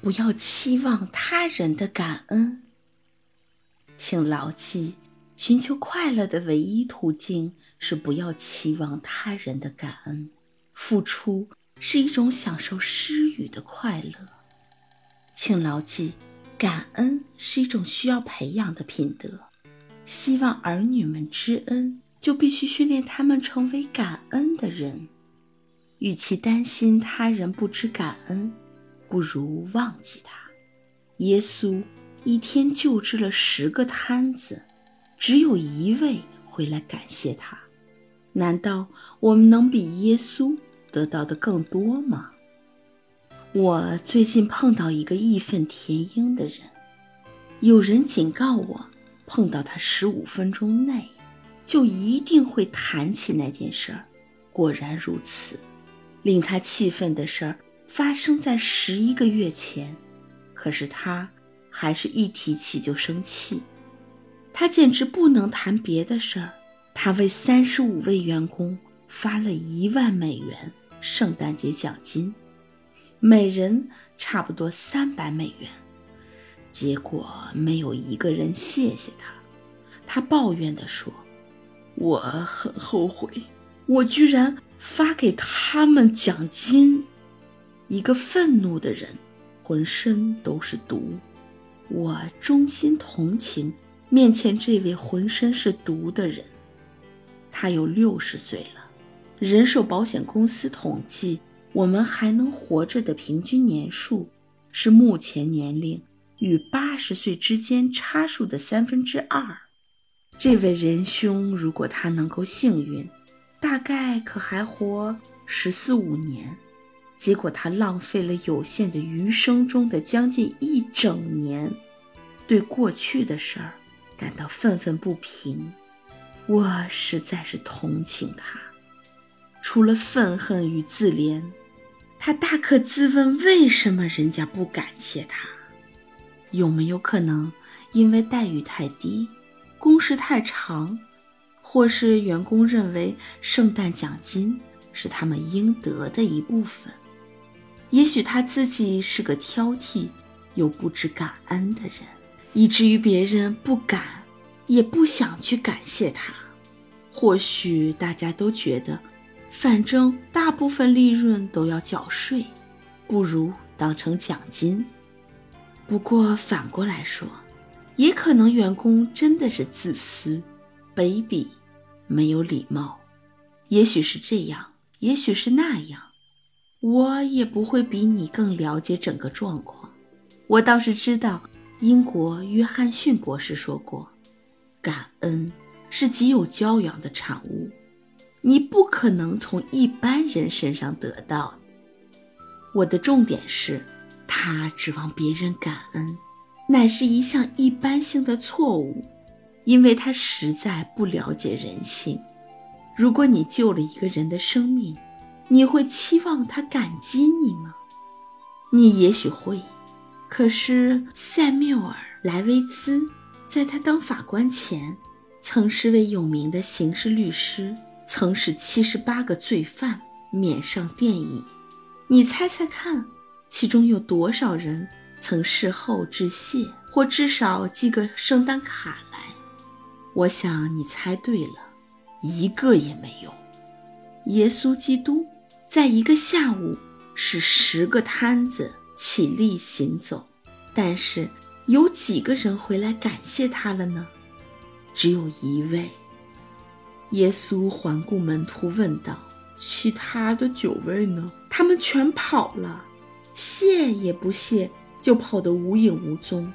不要期望他人的感恩。请牢记，寻求快乐的唯一途径是不要期望他人的感恩。付出是一种享受施予的快乐。请牢记，感恩是一种需要培养的品德。希望儿女们知恩，就必须训练他们成为感恩的人。与其担心他人不知感恩，不如忘记他。耶稣一天救治了十个摊子，只有一位回来感谢他。难道我们能比耶稣得到的更多吗？我最近碰到一个义愤填膺的人，有人警告我，碰到他十五分钟内，就一定会谈起那件事儿。果然如此。令他气愤的事儿发生在十一个月前，可是他还是一提起就生气。他简直不能谈别的事儿。他为三十五位员工发了一万美元圣诞节奖金，每人差不多三百美元。结果没有一个人谢谢他。他抱怨地说：“我很后悔，我居然……”发给他们奖金。一个愤怒的人，浑身都是毒。我衷心同情面前这位浑身是毒的人。他有六十岁了。人寿保险公司统计，我们还能活着的平均年数是目前年龄与八十岁之间差数的三分之二。这位仁兄，如果他能够幸运。大概可还活十四五年，结果他浪费了有限的余生中的将近一整年，对过去的事儿感到愤愤不平。我实在是同情他。除了愤恨与自怜，他大可自问：为什么人家不感谢他？有没有可能因为待遇太低，工时太长？或是员工认为圣诞奖金是他们应得的一部分，也许他自己是个挑剔又不知感恩的人，以至于别人不敢也不想去感谢他。或许大家都觉得，反正大部分利润都要缴税，不如当成奖金。不过反过来说，也可能员工真的是自私、卑鄙。没有礼貌，也许是这样，也许是那样，我也不会比你更了解整个状况。我倒是知道，英国约翰逊博士说过，感恩是极有教养的产物，你不可能从一般人身上得到。我的重点是，他指望别人感恩，乃是一项一般性的错误。因为他实在不了解人性。如果你救了一个人的生命，你会期望他感激你吗？你也许会。可是塞缪尔·莱维兹在他当法官前，曾是位有名的刑事律师，曾使七十八个罪犯免上电椅。你猜猜看，其中有多少人曾事后致谢，或至少寄个圣诞卡来？我想你猜对了，一个也没有。耶稣基督在一个下午使十个摊子起立行走，但是有几个人回来感谢他了呢？只有一位。耶稣环顾门徒问道：“其他的九位呢？他们全跑了，谢也不谢，就跑得无影无踪。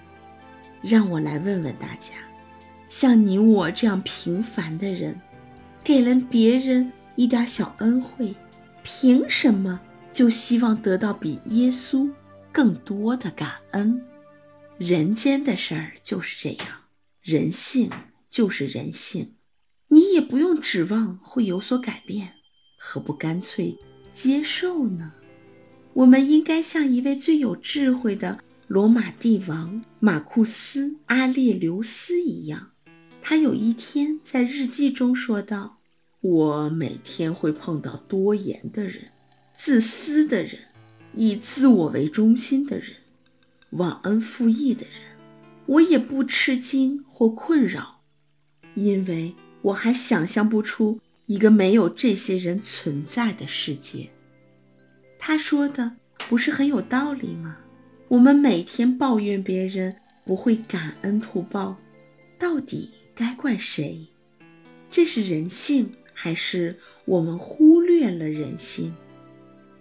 让我来问问大家。”像你我这样平凡的人，给了别人一点小恩惠，凭什么就希望得到比耶稣更多的感恩？人间的事儿就是这样，人性就是人性，你也不用指望会有所改变，何不干脆接受呢？我们应该像一位最有智慧的罗马帝王马库斯·阿列留斯一样。他有一天在日记中说道：“我每天会碰到多言的人、自私的人、以自我为中心的人。忘恩负义的人，我也不吃惊或困扰，因为我还想象不出一个没有这些人存在的世界。他说的不是很有道理吗？我们每天抱怨别人不会感恩图报，到底该怪谁？这是人性，还是我们忽略了人性？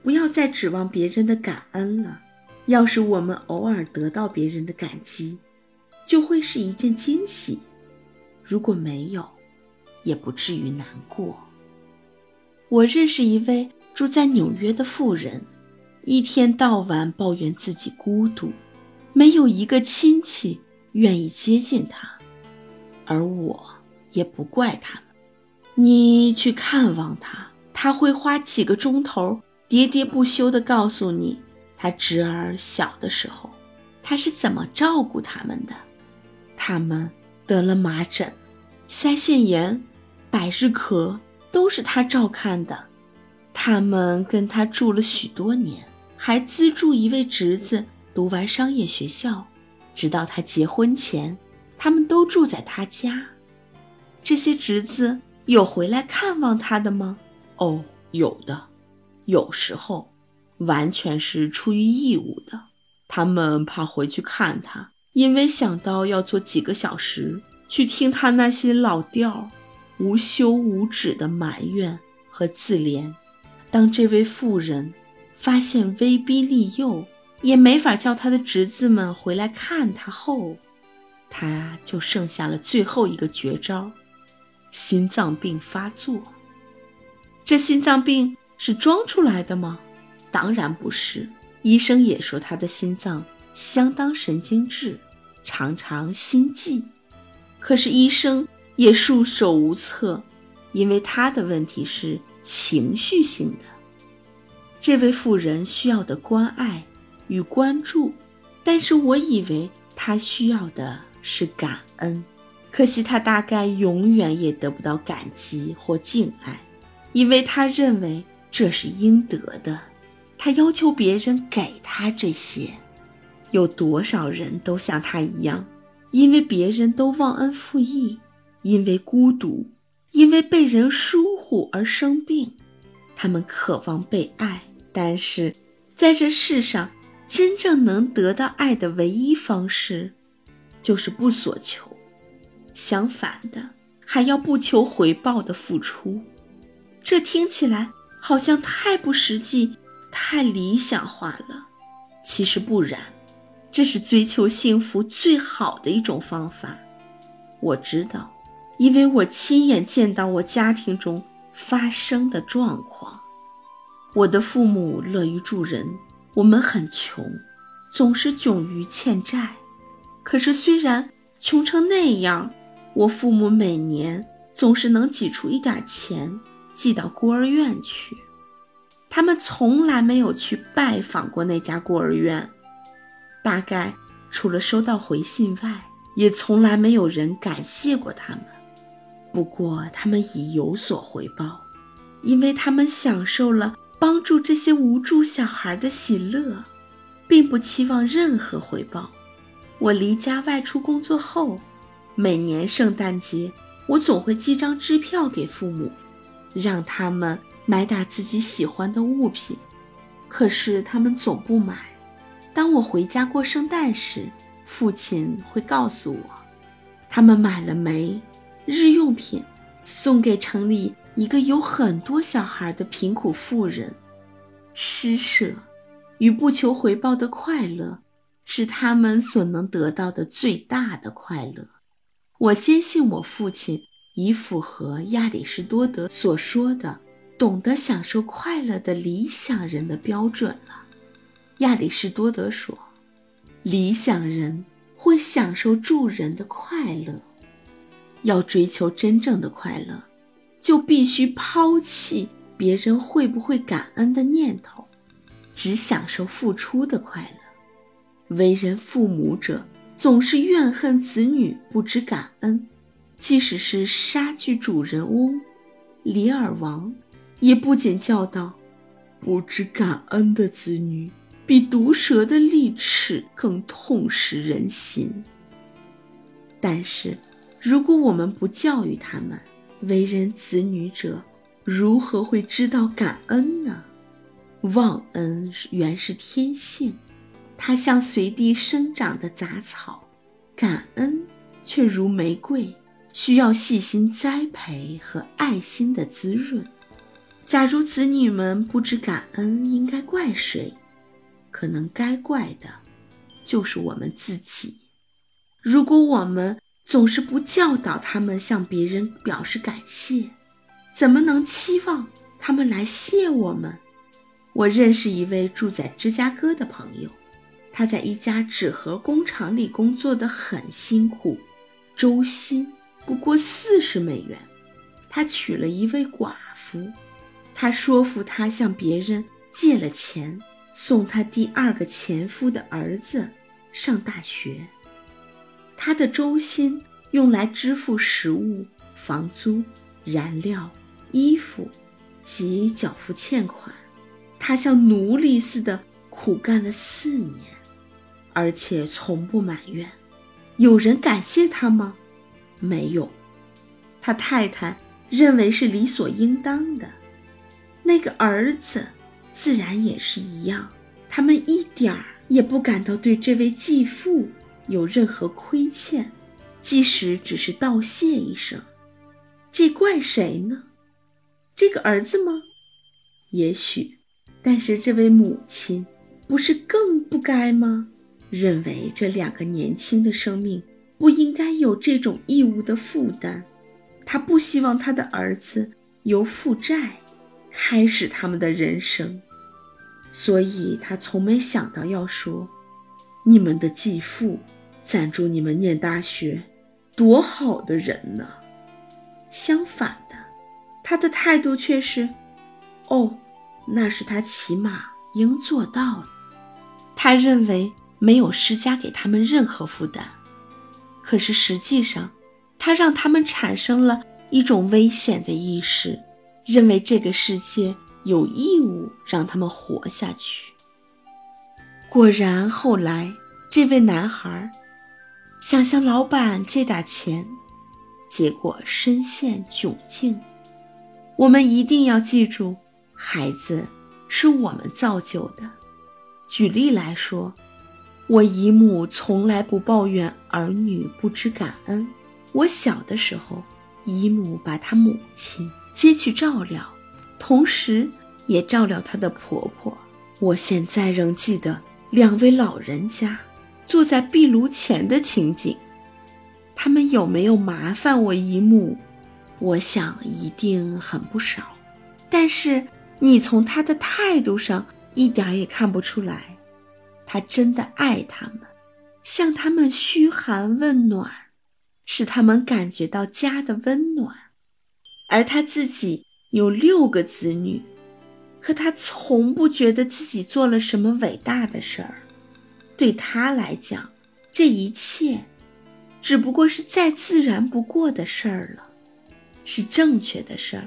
不要再指望别人的感恩了。要是我们偶尔得到别人的感激，就会是一件惊喜；如果没有，也不至于难过。我认识一位住在纽约的富人，一天到晚抱怨自己孤独，没有一个亲戚愿意接近他，而我也不怪他们。你去看望他，他会花几个钟头，喋喋不休地告诉你。他侄儿小的时候，他是怎么照顾他们的？他们得了麻疹、腮腺炎、百日咳，都是他照看的。他们跟他住了许多年，还资助一位侄子读完商业学校，直到他结婚前，他们都住在他家。这些侄子有回来看望他的吗？哦，有的，有时候。完全是出于义务的，他们怕回去看他，因为想到要坐几个小时去听他那些老调，无休无止的埋怨和自怜。当这位妇人发现威逼利诱也没法叫他的侄子们回来看他后，他就剩下了最后一个绝招：心脏病发作。这心脏病是装出来的吗？当然不是，医生也说他的心脏相当神经质，常常心悸。可是医生也束手无策，因为他的问题是情绪性的。这位妇人需要的关爱与关注，但是我以为她需要的是感恩。可惜他大概永远也得不到感激或敬爱，因为他认为这是应得的。他要求别人给他这些，有多少人都像他一样，因为别人都忘恩负义，因为孤独，因为被人疏忽而生病。他们渴望被爱，但是在这世上，真正能得到爱的唯一方式，就是不所求，相反的，还要不求回报的付出。这听起来好像太不实际。太理想化了，其实不然，这是追求幸福最好的一种方法。我知道，因为我亲眼见到我家庭中发生的状况。我的父母乐于助人，我们很穷，总是窘于欠债。可是虽然穷成那样，我父母每年总是能挤出一点钱寄到孤儿院去。他们从来没有去拜访过那家孤儿院，大概除了收到回信外，也从来没有人感谢过他们。不过，他们已有所回报，因为他们享受了帮助这些无助小孩的喜乐，并不期望任何回报。我离家外出工作后，每年圣诞节，我总会寄张支票给父母，让他们。买点自己喜欢的物品，可是他们总不买。当我回家过圣诞时，父亲会告诉我，他们买了煤、日用品，送给城里一个有很多小孩的贫苦妇人。施舍与不求回报的快乐，是他们所能得到的最大的快乐。我坚信我父亲已符合亚里士多德所说的。懂得享受快乐的理想人的标准了。亚里士多德说：“理想人会享受助人的快乐。要追求真正的快乐，就必须抛弃别人会不会感恩的念头，只享受付出的快乐。为人父母者总是怨恨子女不知感恩，即使是杀剧主人翁李尔王。”也不仅教导不知感恩的子女比毒蛇的利齿更痛蚀人心。但是，如果我们不教育他们，为人子女者如何会知道感恩呢？忘恩原是天性，它像随地生长的杂草；感恩却如玫瑰，需要细心栽培和爱心的滋润。假如子女们不知感恩，应该怪谁？可能该怪的，就是我们自己。如果我们总是不教导他们向别人表示感谢，怎么能期望他们来谢我们？我认识一位住在芝加哥的朋友，他在一家纸盒工厂里工作的很辛苦，周薪不过四十美元。他娶了一位寡妇，他说服他向别人借了钱，送他第二个前夫的儿子上大学。他的周薪用来支付食物、房租、燃料、衣服及缴付欠款。他像奴隶似的苦干了四年，而且从不埋怨。有人感谢他吗？没有。他太太认为是理所应当的。那个儿子自然也是一样。他们一点儿也不感到对这位继父。有任何亏欠，即使只是道谢一声，这怪谁呢？这个儿子吗？也许，但是这位母亲不是更不该吗？认为这两个年轻的生命不应该有这种义务的负担。他不希望他的儿子由负债开始他们的人生，所以他从没想到要说你们的继父。赞助你们念大学，多好的人呢！相反的，他的态度却是：哦，那是他起码应做到的。他认为没有施加给他们任何负担，可是实际上，他让他们产生了一种危险的意识，认为这个世界有义务让他们活下去。果然，后来这位男孩。想向老板借点钱，结果深陷窘境。我们一定要记住，孩子是我们造就的。举例来说，我姨母从来不抱怨儿女不知感恩。我小的时候，姨母把她母亲接去照料，同时也照料她的婆婆。我现在仍记得两位老人家。坐在壁炉前的情景，他们有没有麻烦我姨母？我想一定很不少。但是你从他的态度上一点也看不出来，他真的爱他们，向他们嘘寒问暖，使他们感觉到家的温暖。而他自己有六个子女，可他从不觉得自己做了什么伟大的事儿。对他来讲，这一切只不过是再自然不过的事儿了，是正确的事儿，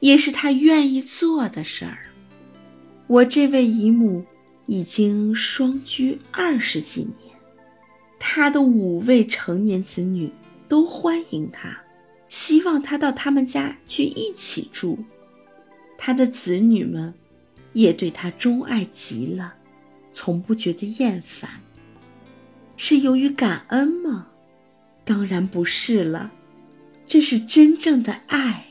也是他愿意做的事儿。我这位姨母已经双居二十几年，他的五位成年子女都欢迎他，希望他到他们家去一起住。他的子女们也对他钟爱极了。从不觉得厌烦，是由于感恩吗？当然不是了，这是真正的爱。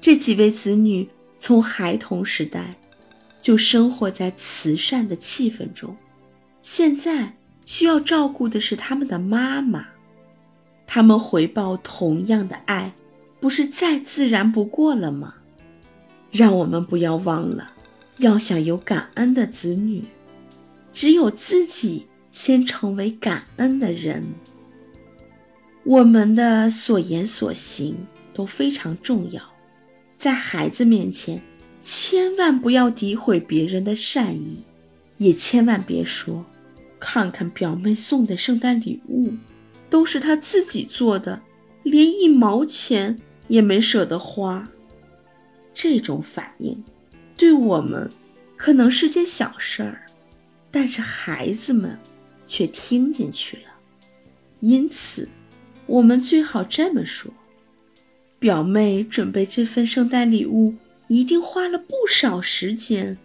这几位子女从孩童时代就生活在慈善的气氛中，现在需要照顾的是他们的妈妈。他们回报同样的爱，不是再自然不过了吗？让我们不要忘了，要想有感恩的子女。只有自己先成为感恩的人，我们的所言所行都非常重要。在孩子面前，千万不要诋毁别人的善意，也千万别说：“看看表妹送的圣诞礼物，都是她自己做的，连一毛钱也没舍得花。”这种反应，对我们可能是件小事儿。但是孩子们却听进去了。因此，我们最好这么说：表妹准备这份圣诞礼物一定花了不少时间，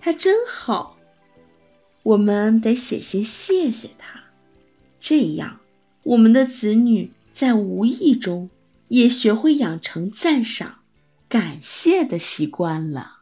他真好。我们得写信谢谢他，这样我们的子女在无意中也学会养成赞赏、感谢的习惯了。